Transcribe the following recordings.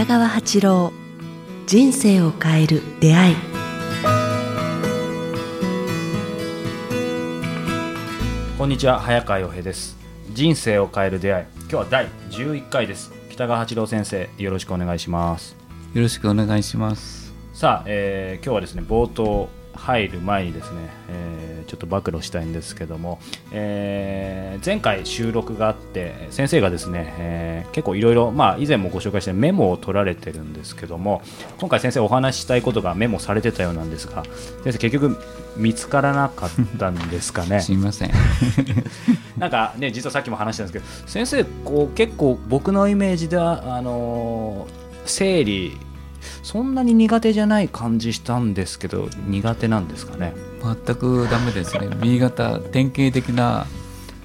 北川八郎人生を変える出会い。こんにちは早川洋平です。人生を変える出会い。今日は第11回です。北川八郎先生よろしくお願いします。よろしくお願いします。さあ、えー今日はですね冒頭入る前にですね、えーちょっと暴露したいんですけども、えー前回収録があって先生がですね、えー結構いろいろまあ以前もご紹介したメモを取られてるんですけども今回先生お話ししたいことがメモされてたようなんですが先生結局見つからなかったんですかね？すみません。なんかね実はさっきも話したんですけど先生こう結構僕のイメージではあのー生理そんなに苦手じゃない感じしたんですけど苦手なんですかね？全くダメですね。B 型典型的な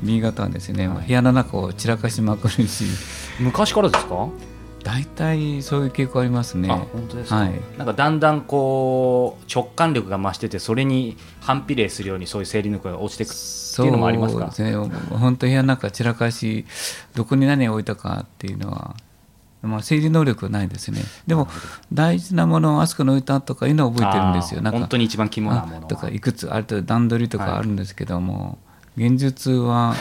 B 型はですね、はい部屋の中を散らかしまくるし。昔からですか、大体そういう傾向ありますね。あ本当ですか、はい。なんかだんだんこう直感力が増しててそれに反比例するようにそういう生理力が落ちていくっていうのもありますか？そうですね。本当部屋の中散らかしどこに何を置いたかっていうのはまあ、整理能力はないですね。でも大事なものをあそこに置いたとかいうのは覚えてるんですよ。なんか本当に一番肝なものは。あとかいくつあると段取りとかあるんですけども、現実は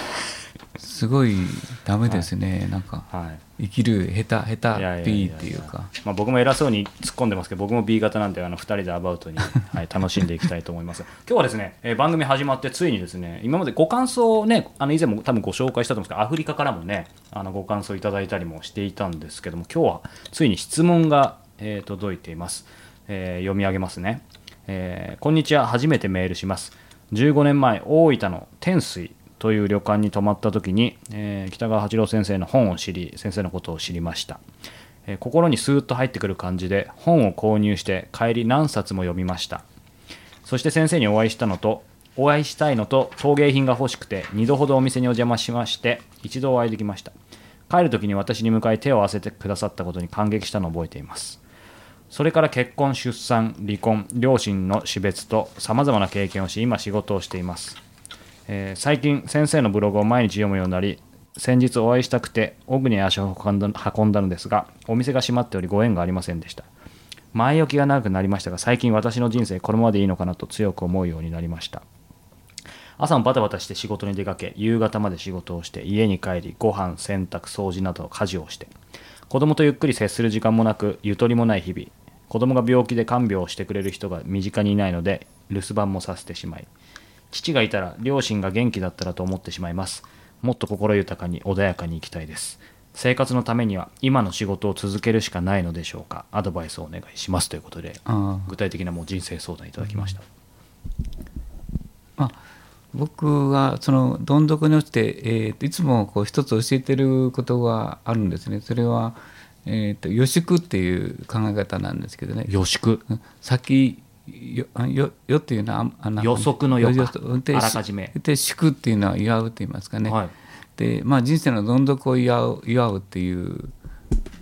すごいダメですね、なんかはい。生きる下手下手 B っていうか。まあ、僕も偉そうに突っ込んでますけど僕も B 型なんであの2人でアバウトに、はい、楽しんでいきたいと思います。今日はですね、えー番組始まってついにですね今までご感想をねあの以前も多分ご紹介したと思うんですけどアフリカからもねあのご感想いただいたりもしていたんですけども今日はついに質問が、えー届いています、えー読み上げますね、えーこんにちは。初めてメールします。15年前大分の天水という旅館に泊まった時に、えー北川八郎先生の本を知り先生のことを知りました、えー心にスーッと入ってくる感じで本を購入して帰り何冊も読みました。そして先生にお会いしたのとお会いしたいのと陶芸品が欲しくて2度ほどお店にお邪魔しまして一度お会いできました。帰る時に私に向かい手を合わせてくださったことに感激したのを覚えています。それから結婚、出産、離婚、両親の死別とさまざまな経験をし、今仕事をしています。えー最近、先生のブログを毎日読むようになり、先日お会いしたくて、オグに足を運んだんだのですが、お店が閉まっておりご縁がありませんでした。前置きが長くなりましたが、最近私の人生このままでいいのかなと強く思うようになりました。朝もバタバタして仕事に出かけ夕方まで仕事をして家に帰りご飯洗濯掃除など家事をして子供とゆっくり接する時間もなくゆとりもない日々子供が病気で看病をしてくれる人が身近にいないので留守番もさせてしまい父がいたら両親が元気だったらと思ってしまいます。もっと心豊かに穏やかに生きたいです。生活のためには今の仕事を続けるしかないのでしょうか。アドバイスをお願いします。ということであ具体的なもう人生相談いただきました、まあ僕がそのどん底に落ちて、えーといつもこう一つ教えてることがあるんですね。それは、えー、と予祝っていう考え方なんですけどね。予祝？うん。先よあよよっていうのはああの予測の予測であらかじめ。で祝っていうのは祝うと言いますかね、はい。でまあ人生のどん底を祝う祝うっていう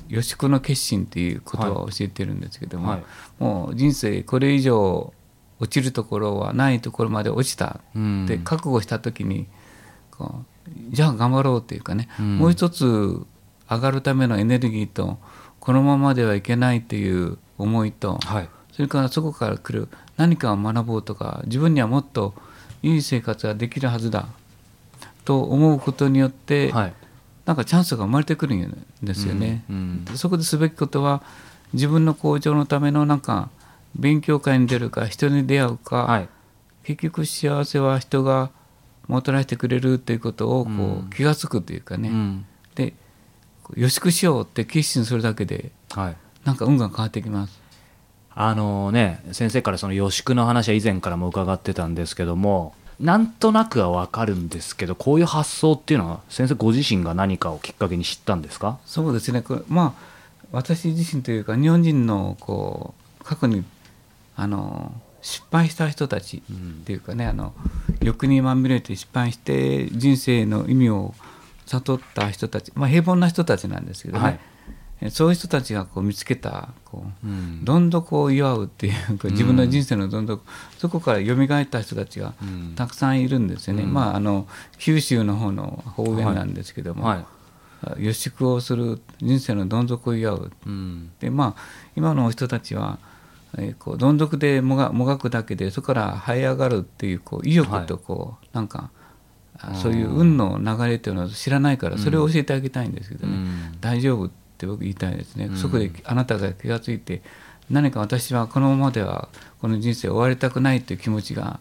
予祝の決心っていう言葉を教えてるんですけども、はい。もう人生これ以上落ちるところはないところまで落ちたうん。って覚悟した時にじゃあ頑張ろうっていうかね、うん。もう一つ上がるためのエネルギーとこのままではいけないっていう思いと、はいそれからそこから来る何かを学ぼうとか自分にはもっといい生活ができるはずだと思うことによって、はい。なんかチャンスが生まれてくるんですよね。うんそこですべきことは自分の向上のためのなんか勉強会に出るか人に出会うか、はい。結局幸せは人がもたらしてくれるということをこう、うん。気が付くというかね、うん。で予祝しようって決心するだけではい。なんか運が変わってきます。あのね先生からその予祝の話は以前からも伺ってたんですけどもなんとなくは分かるんですけどこういう発想っていうのは先生ご自身が何かをきっかけに知ったんですか？そうですね。これまあ私自身というか日本人のこう過去にあの失敗した人たちっていうかね、あの欲にまみれて失敗して人生の意味を悟った人たち、まあ、平凡な人たちなんですけどね、はい。えそういう人たちがこう見つけたこう、うん。どん底を祝うっていう自分の人生のどん底、そこから蘇った人たちがうん。たくさんいるんですよね、うん。まああの九州の方の方言なんですけども、はい。予祝をする人生のどん底を祝う。うん。でまあ今の人たちは、えーこうどん底でもがもがくだけでそこから這い上がるっていうこう意欲とこう、なんかあそういう運の流れっていうのを知らないからそれを教えてあげたいんですけどね、うん。大丈夫って僕言いたいですね、うん。そこであなたが気がついて何か私はこのままではこの人生終わりたくないっていう気持ちが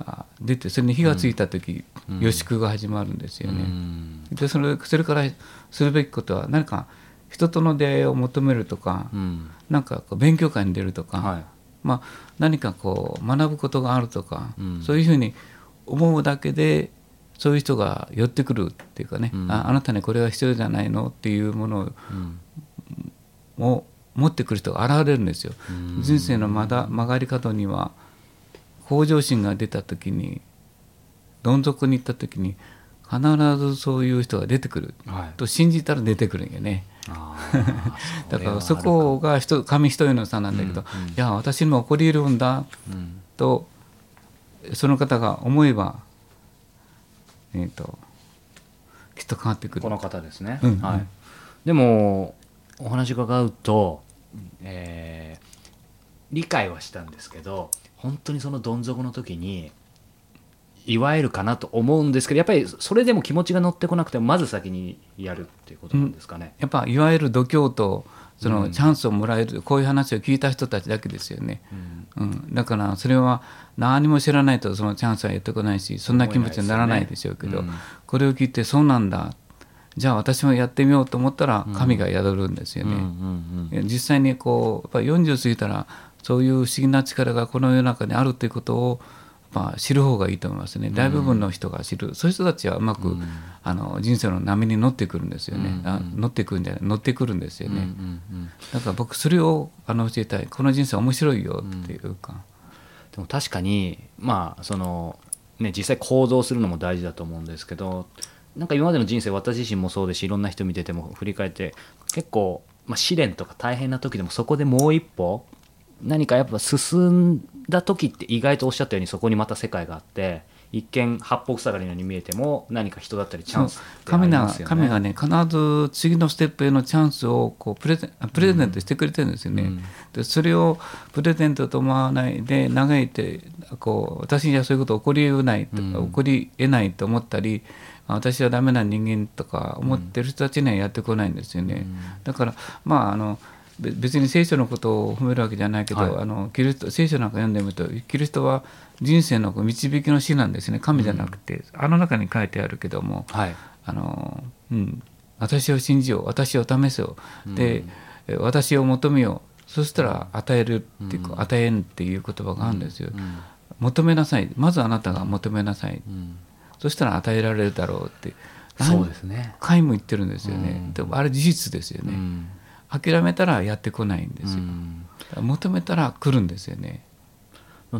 あ出てそれに火がついた時、うん。予祝が始まるんですよね。うん。でそれそれからするべきことは何か人との出会いを求めるとか、うん。なんかこう勉強会に出るとか、はい。まあ、何かこう学ぶことがあるとか、うん。そういうふうに思うだけでそういう人が寄ってくるっていうかね、うん。ああなたにこれは必要じゃないのっていうものうん。を持ってくる人が現れるんですよ。うん。人生のまだ曲がり角には向上心が出た時にどん底に行った時に必ずそういう人が出てくる。はい。と信じたら出てくるんよね。だからそこが人紙一重の差なんだけど、うんうん。いや私にも起こり得るんだ。うん。とその方が思えば、えー、ときっと変わってくる。この方ですね、うん。はい、でもお話伺うと、えー理解はしたんですけど本当にそのどん底の時に祝えるかなと思うんですけどやっぱりそれでも気持ちが乗ってこなくてもまず先にやるっていうことなんですかね。やっぱいわゆる度胸とそのうんチャンスをもらえる、こういう話を聞いた人たちだけですよね、うん。うん、だからそれは何も知らないとそのチャンスはやってこないしそんな気持ちにならないでしょうけどね。これを聞いてそうなんだ。じゃあ私もやってみようと思ったら神が宿るんですよね。うんうんうん実際にこうやっぱり40過ぎたらそういう不思議な力がこの世の中にあるということをまあ知る方がいいと思いますね。大部分の人が知る、そういう人たちはうまく、あの人生の波に乗ってくるんですよね、うん。あ乗ってくるんじゃない？乗ってくるんですよね、うんうんうんだから僕それをあの教えたい。この人生面白いよっていうか、でも確かにまあそのね実際行動するのも大事だと思うんですけどなんか今までの人生私自身もそうですしいろんな人見てても振り返って結構、まあ、試練とか大変な時でもそこでもう一歩何かやっぱ進んだ時って意外とおっしゃったようにそこにまた世界があって一見八方塞がりのように見えても何か人だったりチャンスってありますよね。神がね必ず次のステップへのチャンスをこうプレゼンプレゼントしてくれてるんですよね。うんでそれをプレゼントと思わないで嘆いてこう私にはそういうこと起こり得ないうん起こり得ないと思ったりあ私はダメな人間とか思ってる人たちにはやってこないんですよね。だからまああのべ別に聖書のことを褒めるわけじゃないけど、はい。あのキリスト聖書なんか読んでみるとキリストは人生の導きの師なんですね。神じゃなくて、あの中に書いてあるけども、はい。あのうん、私を信じよう私を試せよで、え私を求めよう。そしたら与えるっていうか、与えんっていう言葉があるんですよ、うん。求めなさい。まずあなたが求めなさい、うん。そしたら与えられるだろうって。そうですね。何回も言ってるんですよね、うん。でもあれ事実ですよね、うん諦めたらやってこないんですよ、うん。求めたら来るんですよね。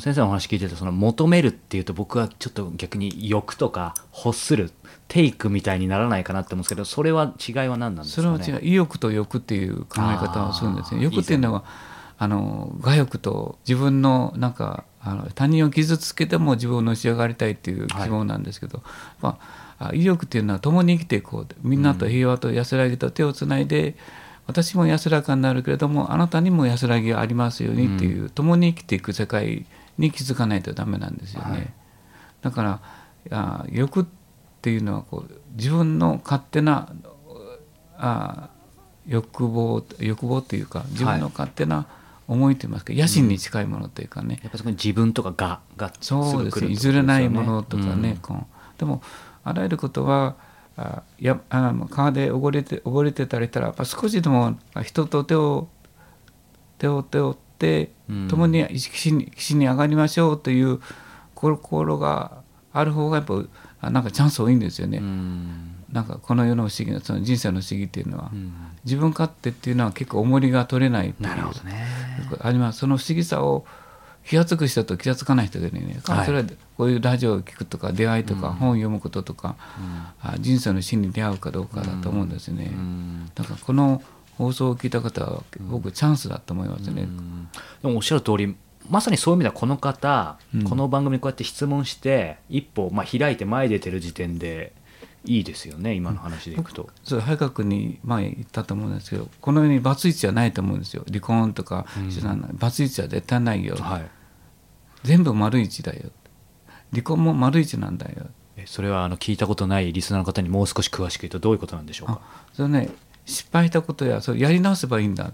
先生のお話聞いててその求めるっていうと僕はちょっと逆に欲とか欲するテイクみたいにならないかなって思うんですけどそれは違いは何なんですかね？それは違う意欲と欲っていう考え方をするんですね。欲っていうのはあの我欲と自分のなんかあの他人を傷つけても自分をのし上がりたいっていう希望なんですけど、まあ、あ意欲っていうのは共に生きていこう。みんなと平和と安らぎと手をつないで、私も安らかになるけれどもあなたにも安らぎがありますようにっていう、共に生きていく世界に気づかないとダメなんですよね。はい。だからあ欲っていうのはこう自分の勝手なあ欲望欲望というか自分の勝手な思いといいますか、野心に近いものというかね、やっぱそこに自分とかががそうですぐ来るってことよ譲れないものとかね、うん。でもあらゆることはあやあ川で溺れて溺れてたりしたらやっぱ少しでも人と手を手を手を追ってうん。共に岸に岸に上がりましょうという心がある方がやっぱあなんかチャンス多いんですよね。うん。なんかこの世の不思議なその人生の不思議っていうのは、うん。自分勝手っていうのは結構重りが取れないなるほどね。ありますその不思議さを気が付く人と気が付かない人でね、はい。それはこういうラジオを聞くとか出会いとか、本を読むこととか、あ人生の真に出会うかどうかだと思うんですね、うん。だからこの放送を聞いた方は僕チャンスだと思いますね、でもおっしゃる通りまさにそういう意味ではこの方、うん。この番組にこうやって質問して一歩、まあ、開いて前に出てる時点でいいですよね今の話でいくと、そう早川に前言ったと思うんですけどこの世にバツイチはないと思うんですよ。離婚とかうん。バツイチは絶対ないよ、はい。全部丸一だよ。離婚も丸一なんだよ。えそれはあの聞いたことないリスナーの方にもう少し詳しく言うとどういうことなんでしょうあかそれね。失敗したことやそれやり直せばいいんだ。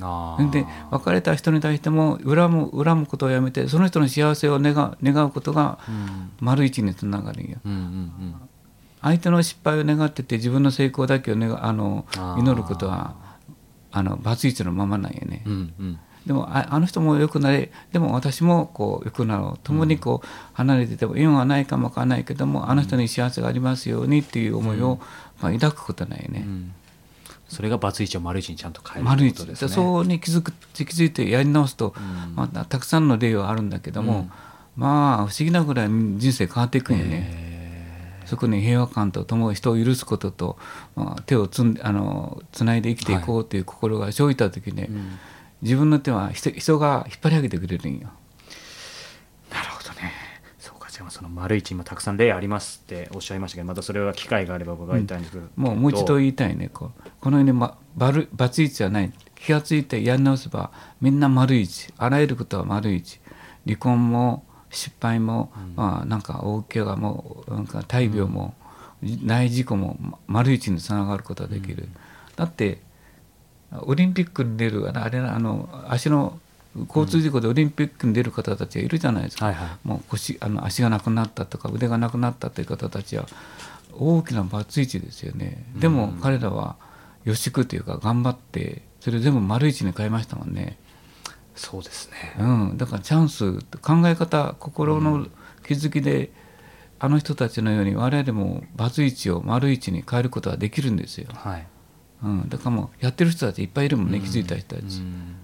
あー。で別れた人に対しても恨む恨むことをやめてその人の幸せを願う願うことがうん。丸一につながるんよ。うんうん相手の失敗を願ってて自分の成功だけを願あの祈ることはあのバツイチのままなんよね、うんうん。うんでもああの人も良くなれでも私もこう良くなろう。共にこう離れてても縁はないかもわからないけどもあの人に幸せがありますようにっていう思いを、まあ、抱くことないね、うん。それがバツイチを丸一にちゃんと変えることですね。そうに気づく気づいてやり直すと、うん。まあ、たくさんの例はあるんだけども、うん。まあ不思議なぐらい人生変わっていくんよね。へそこに平和感とともに人を許すことと、まあ、手をつんあのつないで生きていこうという心が生じた時ね、ーうん。自分の手は人人が引っ張り上げてくれるんよ。なるほどね。そうかじゃあその丸一今たくさん例ありますっておっしゃいましたけどまたそれは機会があれば伺いたいんですけど、もうもう一度言いたいねこう。この世に、ま、バルバツイチはない。気がついてやり直せばみんな丸一あらゆることは丸一離婚も失敗も、まあ、なんか大怪我もなんか大病も、大事故もま丸一につながることができる、だってオリンピックに出るあれあの足の交通事故でオリンピックに出る方たちがいるじゃないですか、はいはい。もう腰あの足がなくなったとか腕がなくなったという方たちは大きなバツイチですよね。でも彼らは予祝というか頑張ってそれを全部丸一に変えましたもんね、そうですね。うん、だからチャンス考え方心の気づきで、あの人たちのように我々もバツイチを丸一に変えることはできるんですよ、はい。うん、だからもうやってる人たちいっぱいいるもんね、気づいた人たち、うん。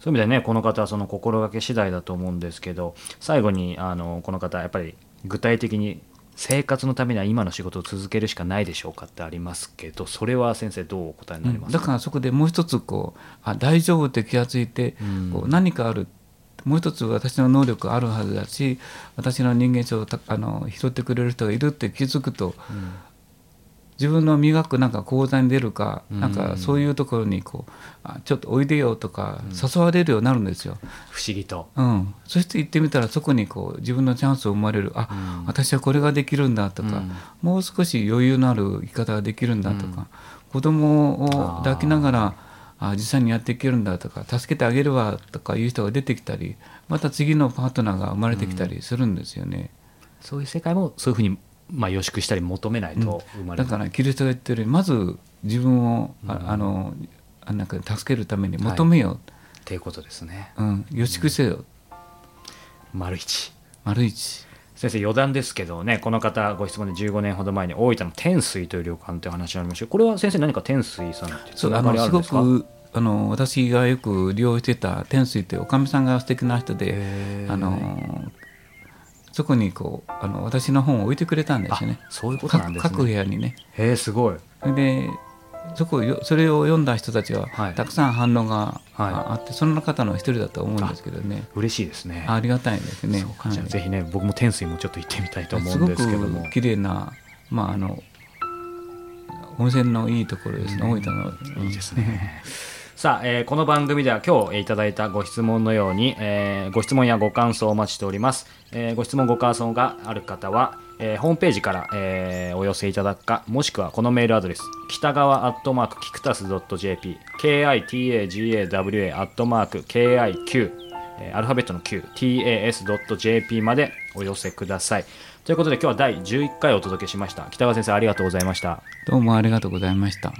そういう意味でねこの方はその心がけ次第だと思うんですけど最後にあのこの方やっぱり具体的に生活のためには今の仕事を続けるしかないでしょうかってありますけどそれは先生どうお答えになりますだからそこでもう一つこうあ大丈夫って気がついて、うん。こう何かあるもう一つ私の能力あるはずだし私の人間性をたあの拾ってくれる人がいるって気づくとうん自分の磨くなんか講座に出るか、うん。なんかそういうところにこうあちょっとおいでよとか誘われるようになるんですよ。不思議と。うん、そして行ってみたらそこにこう自分のチャンスを生まれる。あ、うん。私はこれができるんだとか、うん。もう少し余裕のある生き方ができるんだとか、子供を抱きながらあ実際にやっていけるんだとか助けてあげるわとかいう人が出てきたりまた次のパートナーが生まれてきたりするんですよね。そういう世界もそういうふうにまあ予祝したり求めないと生まれる、だからキリストが言ってるようにまず自分を、ああのあなんか助けるために求めよっていうことですね。う、うん、予祝せよ、丸一。丸一。先生余談ですけどねこの方ご質問で15年ほど前に大分の天水という旅館という話がありましたこれは先生何か天水さんってつながそうあのすごりあるんですか？くあの私がよく利用してた天水というおかみさんが素敵な人であのそこにこうあの私の本を置いてくれたんですよね。あそういうことなんですね。各各部屋にね。へえすごい。でそこをよそれを読んだ人たちは、はい。たくさん反応がはい。ああってその方の一人だと思うんですけどね。嬉しいですね。ありがたいですね。じゃあはい。ぜひね僕も天水もちょっと行ってみたいと思うんすごですけども。く綺麗なまああの温泉のいいところですね、大分の。いいですね。さあ、えーこの番組では今日いただいたご質問のように、えーご質問やご感想をお待ちしております。えーご質問ご感想がある方は、えーホームページから、えーお寄せいただくか、もしくはこのメールアドレス、北川アットマークキクタス .jp、kitagawa アットマーク kiq、アルファベットの q、tas.jp までお寄せください。ということで今日は第11回お届けしました。北川先生ありがとうございました。どうもありがとうございました。